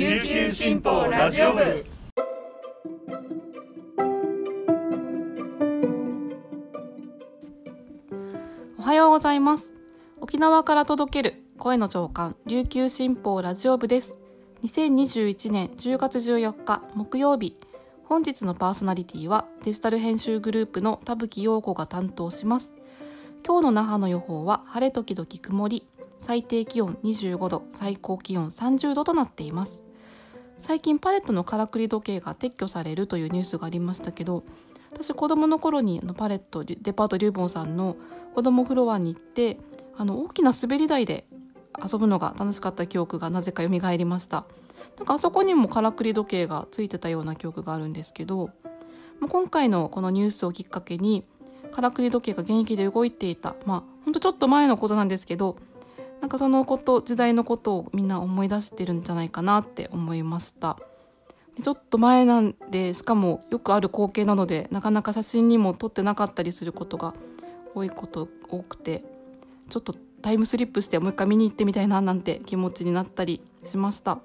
琉球新報ラジオ部。おはようございます。沖縄から届ける声の長官琉球新報ラジオ部です。2021年10月14日木曜日。本日のパーソナリティはデジタル編集グループの田吹陽子が担当します。今日の那覇の予報は晴れ時々曇り。最低気温25度最高気温30度となっています。最近パレットのからくり時計が撤去されるというニュースがありましたけど私子供の頃にパレットデパートリューボンさんの子供フロアに行ってあの大きな滑り台で遊ぶのが楽しかった記憶がなぜか蘇りました。なんかあそこにもからくり時計がついてたような記憶があるんですけど今回のこのニュースをきっかけにからくり時計が現役で動いていたまあほんとちょっと前のことなんですけどなんかそのこと時代のことをみんな思い出してるんじゃないかなって思いました。ちょっと前なんでしかもよくある光景なのでなかなか写真にも撮ってなかったりすることが多いこと多くてちょっとタイムスリップしてもう一回見に行ってみたいななんて気持ちになったりしました。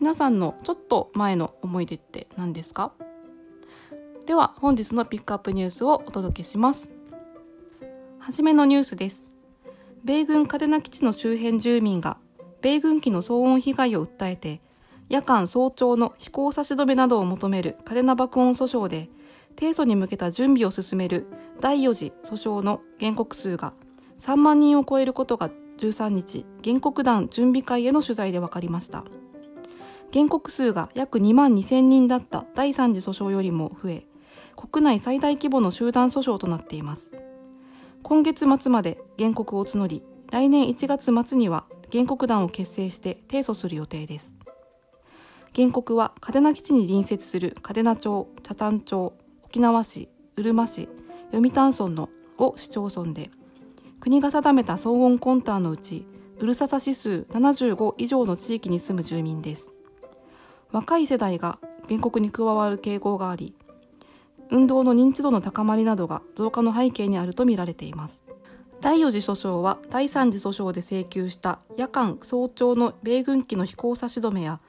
皆さんのちょっと前の思い出って何ですか？では本日のピックアップニュースをお届けします。はじめのニュースです。米軍嘉手納基地の周辺住民が米軍機の騒音被害を訴えて夜間早朝の飛行差し止めなどを求める嘉手納爆音訴訟で提訴に向けた準備を進める第4次訴訟の原告数が3万人を超えることが13日原告団準備会への取材で分かりました。原告数が約2万2000人だった第3次訴訟よりも増え国内最大規模の集団訴訟となっています。今月末まで原告を募り来年1月末には原告団を結成して提訴する予定です。原告は嘉手納基地に隣接する嘉手納町北谷町沖縄市うるま市読谷村の5市町村で国が定めた騒音コンターのうちうるささ指数75以上の地域に住む住民です。若い世代が原告に加わる傾向があり運動の認知度の高まりなどが増加の背景にあるとみられています。第4次訴訟は第3次訴訟で請求した夜間早朝の米軍機の飛行差し止めや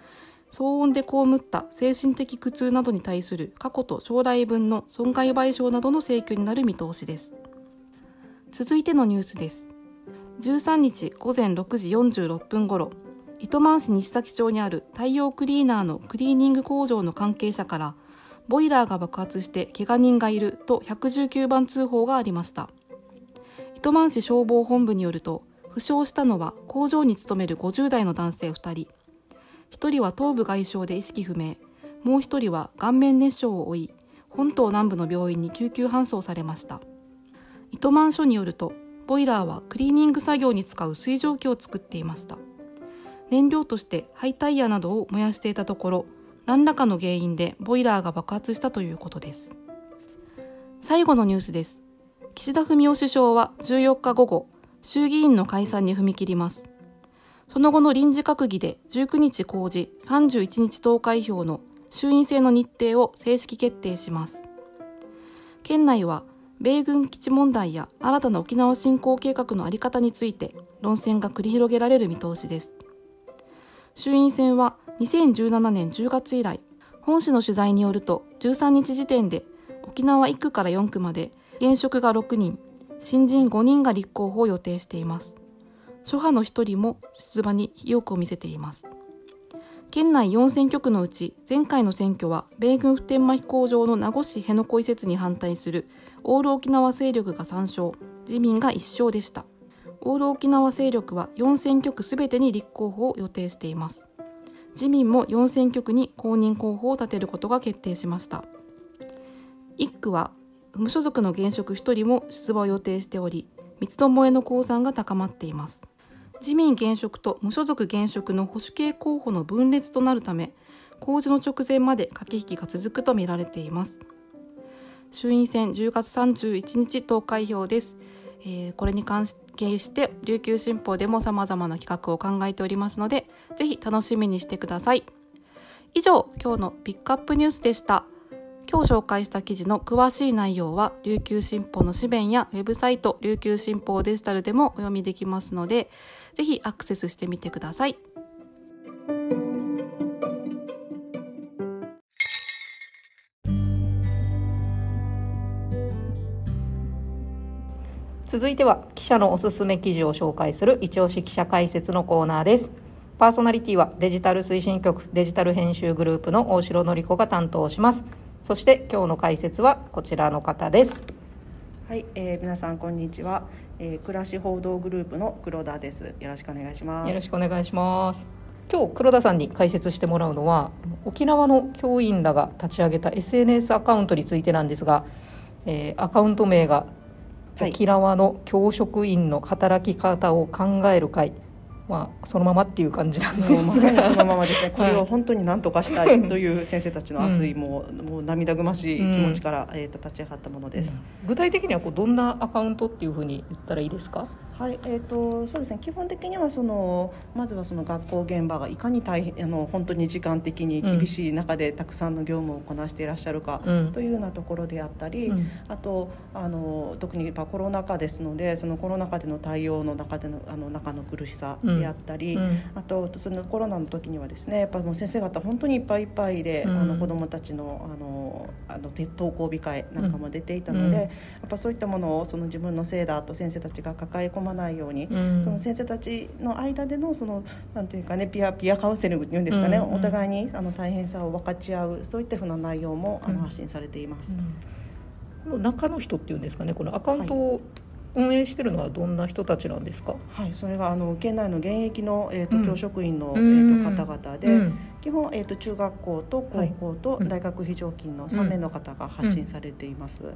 騒音で被った精神的苦痛などに対する過去と将来分の損害賠償などの請求になる見通しです。続いてのニュースです。13日午前6時46分ごろ糸満市西崎町にある太陽クリーナーのクリーニング工場の関係者からボイラーが爆発して怪我人がいると119番通報がありました。糸満市消防本部によると負傷したのは工場に勤める50代の男性2人。1人は頭部外傷で意識不明。もう1人は顔面熱傷を負い本島南部の病院に救急搬送されました。糸満署によるとボイラーはクリーニング作業に使う水蒸気を作っていました。燃料として廃タイヤなどを燃やしていたところ何らかの原因でボイラーが爆発したということです。最後のニュースです。岸田文雄首相は14日午後衆議院の解散に踏み切ります。その後の臨時閣議で19日公示31日投開票の衆院選の日程を正式決定します。県内は米軍基地問題や新たな沖縄振興計画の在り方について論戦が繰り広げられる見通しです。衆院選は2017年10月以来本市の取材によると13日時点で沖縄1区から4区まで現職が6人新人5人が立候補を予定しています。諸派の1人も出馬に意欲を見せています。県内4選挙区のうち前回の選挙は米軍普天間飛行場の名護市辺野古移設に反対するオール沖縄勢力が3勝自民が1勝でした。オール沖縄勢力は4選挙区すべてに立候補を予定しています。自民も4選挙区に公認候補を立てることが決定しました。1区は無所属の現職1人も出馬を予定しており三つどもえの公算が高まっています。自民現職と無所属現職の保守系候補の分裂となるため公示の直前まで駆け引きが続くとみられています。衆院選10月31日投開票です、えー、これに関係して琉球新報でも様々な企画を考えておりますのでぜひ楽しみにしてください以上今日のピックアップニュースでした今日紹介した記事の詳しい内容は琉球新報の紙面やウェブサイト琉球新報デジタルでもお読みできますのでぜひアクセスしてみてください。続いては記者のおすすめ記事を紹介する一押し記者解説のコーナーです。パーソナリティはデジタル推進局デジタル編集グループの大城典子が担当します。そして今日の解説はこちらの方です。はい、えー、皆さんこんにちは、えー、暮らし報道グループの黒田です。よろしくお願いします。よろしくお願いします。今日黒田さんに解説してもらうのは沖縄の教員らが立ち上げた SNS アカウントについてなんですが、えー、アカウント名が沖縄の教職員の働き方を考える会、まあ、そのままっていう感じなんですがまさにそのままですね。これを本当に何とかしたいという先生たちの熱い、うん、もうもう涙ぐましい気持ちから、うん、えー、と立ち上がったものです、うん、具体的にはこうどんなアカウントっていうふうに言ったらいいですか？はいえーと、そうですね。基本的にはそのまずはその学校現場がいかに大変あの本当に時間的に厳しい中でたくさんの業務をこなしていらっしゃるかというようなところであったり、うん、あとあの特にやっぱコロナ禍ですのでそのコロナ禍での対応の中でのあの中の苦しさであったり、うん。うん、あとそのコロナの時にはですねやっぱもう先生方本当にいっぱいいっぱいで、あの子どもたちのあのあの登校控えなんかも出ていたので、やっぱそういったものをその自分のせいだと先生たちが抱え込まないように。その先生たちの間でのそのなんていうかねピアピアカウンセリングっていうんですかね、お互いにあの大変さを分かち合うそういったふうな内容もあの発信されています。この中の人っていうんですかねこのアカウントを、運営してるのはどんな人たちなんですか？はい、それがあの県内の現役のえっ、ー、と、教職員のえっ、ー、と方々で、うん、基本えっ、ー、と中学校と高校と大学非常勤の3名の方が発信されています。うんうん、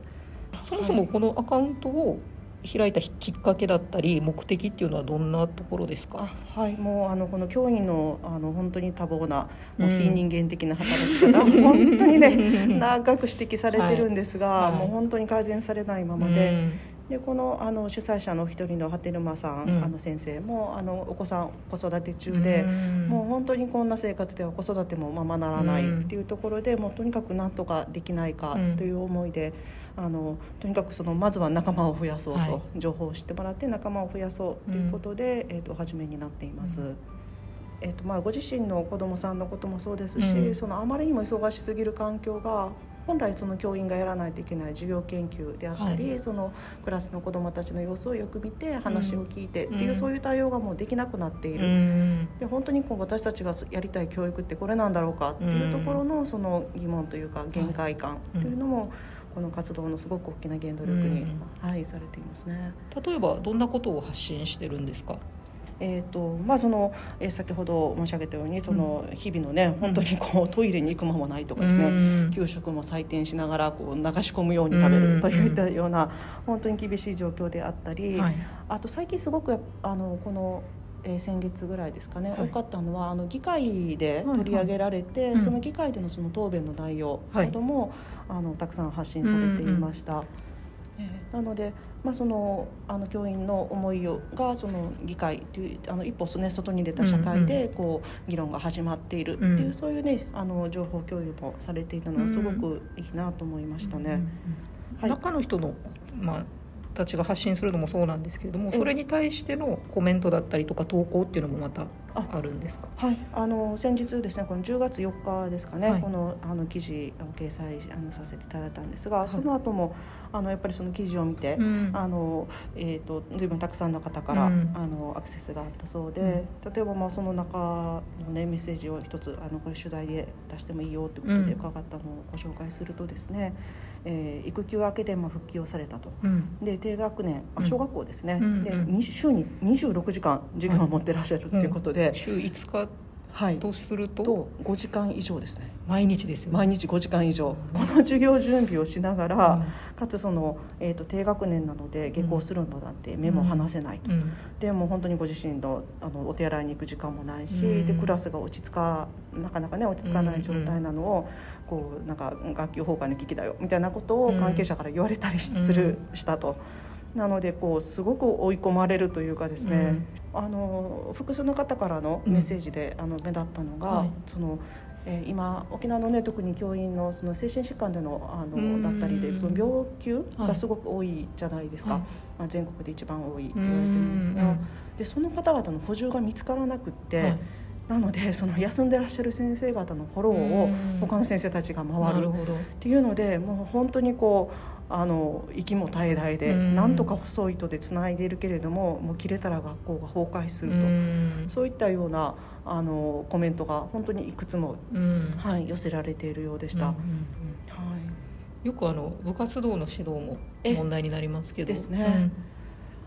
そもそもこのアカウントを開いたきっかけだったり目的っていうのはどんなところですか？はいもうあのこの教員のあの本当に多忙なもう非人間的な働き方、うん、本当にね長く指摘されてるんですが、はい。はい、もう本当に改善されないままで。うん。でこのあの主催者の一人の波照間さん、うん、あの先生もあのお子さん子育て中で、もう本当にこん。な生活では子育てもままならないっていうところで、もうとにかくなんとかできないかという思いで。あのとにかくそのまずは仲間を増やそうと、はい、情報を知ってもらって仲間を増やそうということで、うん、えーと、初めになっています。うん。えーとまあ、ご自身の子どもさんのこともそうですし、うん、そのあまりにも忙しすぎる環境が本来その教員がやらないといけない授業研究であったり、はい、そのクラスの子どもたちの様子をよく見て話を聞いてっていう、うん、そういう対応がもうできなくなっている、うん、で本当にこう私たちがやりたい教育ってこれなんだろうかっていうところのその疑問というか限界感っていうのも、はいこの活動のすごく大きな原動力に、はい、されていますね。例えばどんなことを発信してるんですか？えーとまあそのえー、先ほど申し上げたようにその日々のね、うん、本当にこう トイレに行く間もないとかですね、うん、給食も採点しながらこう流し込むように食べるといったような、本当に厳しい状況であったり、はい、あと最近すごくあのこのえー、先月ぐらいですかね、はい、多かったのはあの議会で取り上げられて、はいはい、その議会でのその答弁の内容なども、はい、あのたくさん発信されていました。うんうん、えー、なのでまあ、そのあの教員の思いをがその議会というあの一歩、ね、外に出た社会でこう議論が始まっているっていう、うん、そういう、ね、あの情報共有もされていたのはすごくいいなと思いましたね。はい、中の人の、まあたちが発信するのもそうなんですけれどもそれに対してのコメントだったりとか投稿っていうのもまたあ。るんですか？はい。あの先日ですねこの10月4日ですかね、はい、このあの記事を掲載あのさせていただいたんですが、はい、その後もあのやっぱりその記事を見て、うん、あのえーと、随分たくさんの方から、うん、あのアクセスがあったそうで、うん、例えばまあその中の、ね、メッセージを一つあのこれ取材で出してもいいよということで伺ったのをご紹介するとですね、えー、育休明けでまあ復帰をされたと、で低学年あ小学校ですね、で週に26時間授業を持ってらっしゃるということで、週5日はい、とするとと5時間以上ですね。毎日ですよ、ね、毎日5時間以上、この授業準備をしながら、うん、かつその、えーと、低学年なので下校するのだって目も離せないと、うん、でも本当にご自身のあのお手洗いに行く時間もないし、でクラスが落ち着かなかなかね落ち着かない状態なのを、こうなんか学級崩壊の危機だよみたいなことを関係者から言われたりする、したと。なのでこうすごく追い込まれるというかですね、うん、あの複数の方からのメッセージで、あの目立ったのが、はい、そのえー、今沖縄のね特に教員のその精神疾患でのあのだったりでその病休がすごく多いじゃないですか、はい、まあ、全国で一番多いって言われてるんですが。でその方々の補充が見つからなくって。はい。なのでその休んでらっしゃる先生方のフォローを他の先生たちが回るっていうのでもう本当にこうあの息も絶え絶えで、うん。なんとか細い糸でつないでいるけれどももう切れたら学校が崩壊すると、うん。そういったようなあのコメントが本当にいくつも、うん。はい、寄せられているようでした。うんはい。よくあの部活動の指導もえ？問題になりますけど。ですね。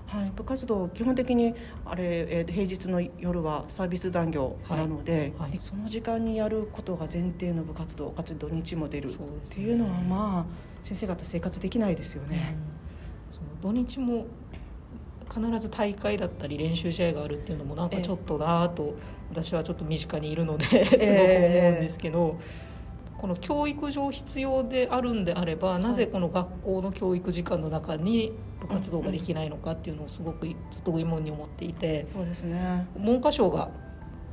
はい、部活動基本的にあれ、えー平日の夜はサービス残業なので、はい。はい。その時間にやることが前提の部活動かつ土日も出るっていうのはまあ先生方生活できないですようん。ね。その土日も必ず大会だったり練習試合があるっていうのもなんかちょっとなぁと私はちょっと身近にいるので すごく思うんですけど、この教育上必要であるんであればなぜこの学校の教育時間の中に部活動ができないのかっていうのをすごくずっと疑問に思っていてそうですね。文科省が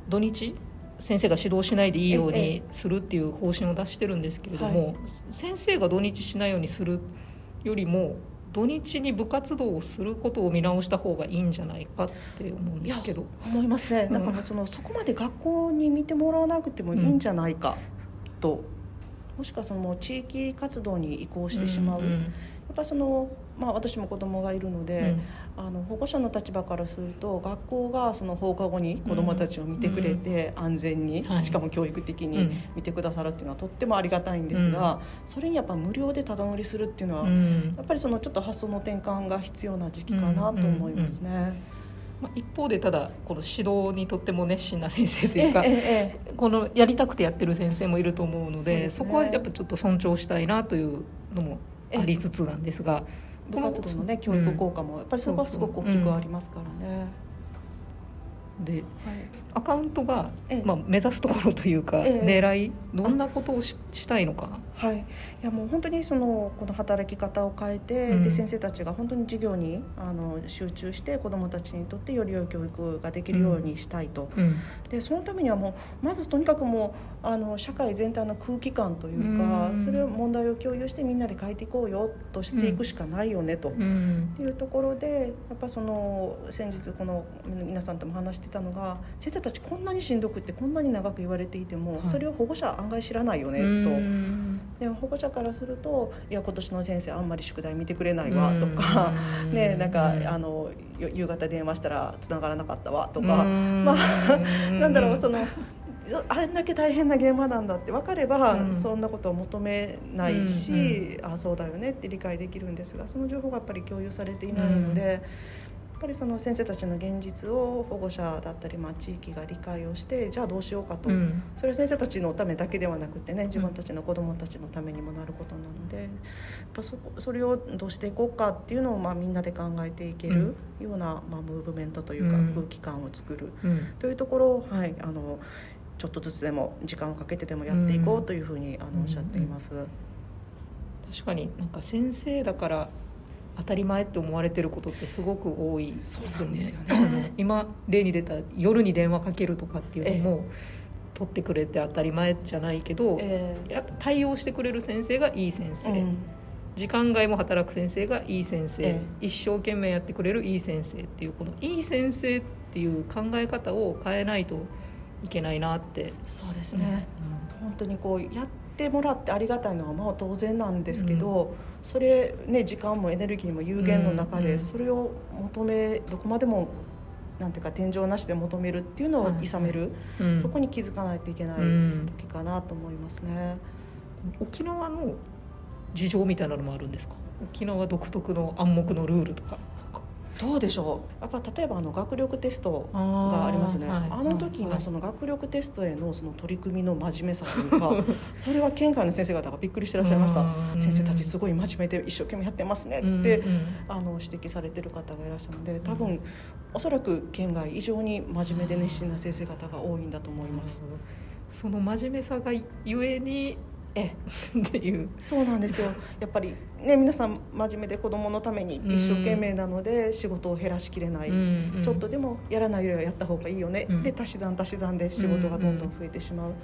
土日先生が指導しないでいいようええにするっていう方針を出してるんですけれども、は先生が土日しないようにするよりも土日に部活動をすることを見直した方がいいんじゃないかって思うんですけど。思いますね。うんだからそのそこまで学校に見てもらわなくてもいいんじゃないかと、もしくはその地域活動に移行してしまう。んやっぱそのまあ私も子供がいるので。うんあの保護者の立場からすると学校がその放課後に子どもたちを見てくれて安全に、はい。しかも教育的にうん。見てくださるっていうのはとってもありがたいんですが、それにやっぱ無料でただ乗りするっていうのは、うん。やっぱりそのちょっと発想の転換が必要な時期かなと思いますね。まあ、一方でただこの指導にとっても熱心な先生というかこのやりたくてやってる先生もいると思うのでそこはやっぱちょっと尊重したいなというのもありつつなんですが部活動のね教育効果もやっぱりそこはすごく大きくありますからね。でアカウントが、ええ。まあ、目指すところというか、ええ。狙いどんなことをししたいのかはい、いやもう本当にそのこの働き方を変えて、うん。で先生たちが本当に授業にあの集中して子どもたちにとってより良い教育ができるようにしたいと、うん。でそのためにはもうまずとにかくもうあの社会全体の空気感というか、うん。それを問題を共有してみんなで変えていこうよとしていくしかないよねと。うん。っていうところでやっぱその先日この皆さんとも話してたのが先生たちこんなにしんどくってこんなに長く言われていても、はい。それを保護者案外知らないよねと。うんで保護者からすると「いや今年の先生あんまり宿題見てくれないわ」とか、うん。ねなんか、うんあのよ夕方電話したら繋がらなかったわとか、うん。まあなんだろうそのあれだけ大変な現場なんだって分かれば、うん。そんなことを求めないし、あそうだよねって理解できるんですがその情報がやっぱり共有されていないので。やっぱりその先生たちの現実を保護者だったり、まあ、地域が理解をしてじゃあどうしようかと、うん。それは先生たちのためだけではなくてね自分たちの子どもたちのためにもなることなのでやっぱそこそれをどうしていこうかっていうのをまあみんなで考えていけるような、まあ、ムーブメントというかうん。空気感を作るうん。というところを、はい、あのちょっとずつでも時間をかけてでもやっていこうというふうにあのおっしゃっています。確かになんか先生だから当たり前って思われてることってすごく多いそうなんですよね。今例に出た夜に電話かけるとかっていうのも取ってくれて当たり前じゃないけど、えやっぱ対応してくれる先生がいい先生、ーうん。時間外も働く先生がいい先生、ええ。一生懸命やってくれるいい先生っていうこのいい先生っていう考え方を変えないといけないなって。そうですね、本当にこうやってもらってありがたいのはまあ当然なんですけど、それね時間もエネルギーも有限の中うんうん。でそれを求めどこまでもなんていうか天井なしで求めるっていうのをい。さめる、うん。そこに気づかないといけないうん。時かなと思いますね。沖縄の事情みたいなのもあるんですか？沖縄独特の暗黙のルールとかどうでしょう？やっぱ例えばあの学力テストがありますね。あ,、はいの時はい。のその学力テストへのその取り組みの真面目さというかそれは県外の先生方がびっくりしてらっしゃいました。うん。先生たちすごい真面目で一生懸命やってますねって、うんうん。あの指摘されてる方がいらっしゃるので多分おそらく県外以上に真面目で熱心な先生方が多いんだと思います。その真面目さがゆえにええ。っていう。そうなんですよ。やっぱりね皆さん真面目で子どものために一生懸命なので仕事を減らしきれない、うんうん。ちょっとでもやらないよりはやった方がいいよね、うん。で足し算足し算で仕事がどんどん増えてしまう、や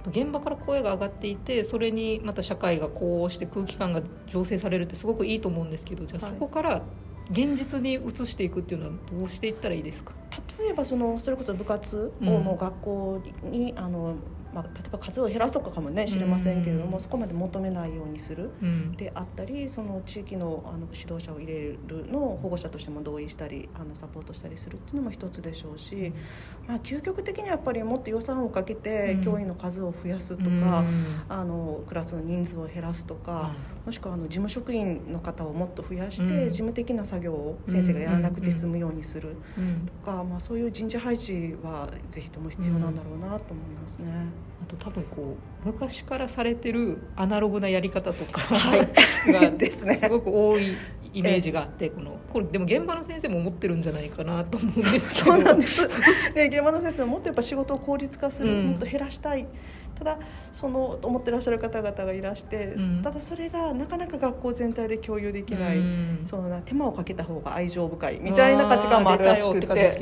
っぱ現場から声が上がっていてそれにまた社会がこうして空気感が醸成されるってすごくいいと思うんですけどじゃあはい。そこから現実に移していくっていうのはどうしていったらいいですか、例えばそのそれこそ部活をもう学校に、あのまあ、例えば数を減らすとかかもね知れませんけれども、そこまで求めないようにする、であったりその地域のあの指導者を入れるの保護者としても同意したりあのサポートしたりするっていうのも一つでしょうし、まあ、究極的にはやっぱりもっと予算をかけて教員の数を増やすとか、あのクラスの人数を減らすとか、もしくはあの事務職員の方をもっと増やして、事務的な作業を先生がやらなくて済むようにするとか、まあ、そういう人事配置はぜひとも必要なんだろうなと思いますね。あと多分こう昔からされてるアナログなやり方とか、はい、がですね。すごく多いイメージがあって、このこれでも現場の先生も思ってるんじゃないかなと思うんですけど。そうなんです。で現場の先生ももっとやっぱ仕事を効率化する、うん、もっと減らしたい。ただその思ってらっしゃる方々がいらして、うん、ただそれがなかなか学校全体で共有できない、うん、そのな手間をかけた方が愛情深いみたいな価値観もあるらしくて。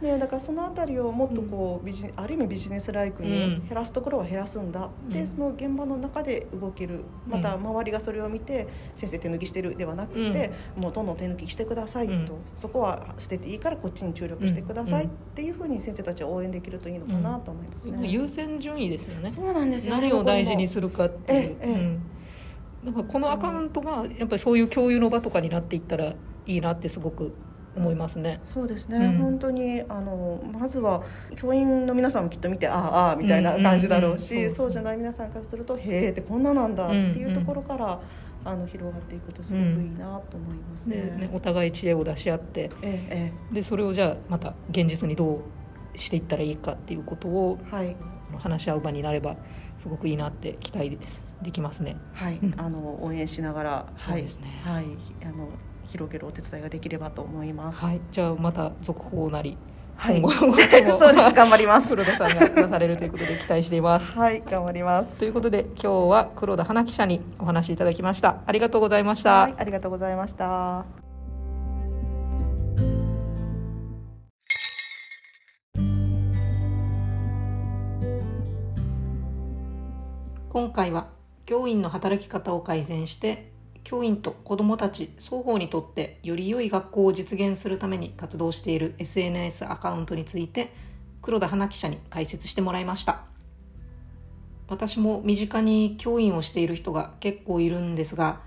ね、だからその辺りをもっとこうビジある意味ビジネスライクに減らすところは減らすんだ、うん、でその現場の中で動ける。また周りがそれを見て先生手抜きしてるではなくて、うん、もうどんどん手抜きしてくださいと、うん、そこは捨てていいからこっちに注力してくださいっていうふうに先生たちは応援できるといいのかなと思いますね。優先順位ですよね。そうなんですよ、何を大事にするかっていう。ええだからこのアカウントがやっぱりそういう共有の場とかになっていったらいいなってすごく思いますね。そうですね、うん、本当にあのまずは教員の皆さんもきっと見てああああみたいな感じだろうし、そうじゃない皆さんからするとへえってこんななんだっていうところから。あの広がっていくとすごくいいなと思いますね。ねお互い知恵を出し合って、ええ、でそれをじゃあまた現実にどうしていったらいいかっていうことを、はい、話し合う場になればすごくいいなって期待ですできますね。はい、あの応援しながら、はい、ですね。はい、あの広げるお手伝いができればと思います。はい、じゃあまた続報なり。はい、そうです。頑張ります。黒田さんが出されるということで期待しています。はい。頑張ります。ということで今日は黒田花記者にお話しいただきました。ありがとうございました、はい、ありがとうございました。今回は教員の働き方を改善して教員と子どもたち双方にとってより良い学校を実現するために活動している SNS アカウントについて黒田花記者に解説してもらいました。私も身近に教員をしている人が結構いるんですが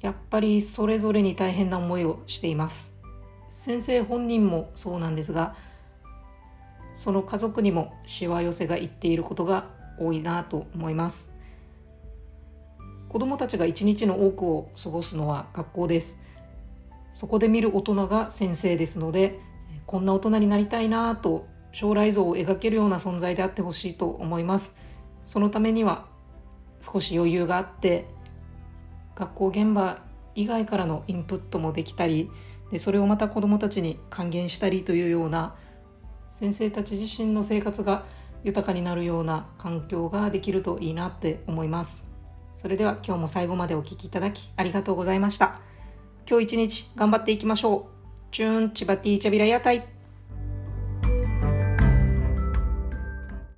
やっぱりそれぞれに大変な思いをしています。先生本人もそうなんですがその家族にもしわ寄せがいっていることが多いなと思います。子どもたちが一日の多くを過ごすのは学校ですそこで見る大人が先生ですのでこんな大人になりたいなと将来像を描けるような存在であってほしいと思いますそのためには少し余裕があって学校現場以外からのインプットもできたりでそれをまた子どもたちに還元したりというような先生たち自身の生活が豊かになるような環境ができるといいなって思います。それでは今日も最後までお聴きいただきありがとうございました。今日一日頑張っていきましょう。チューンチバティーチャビラ屋台。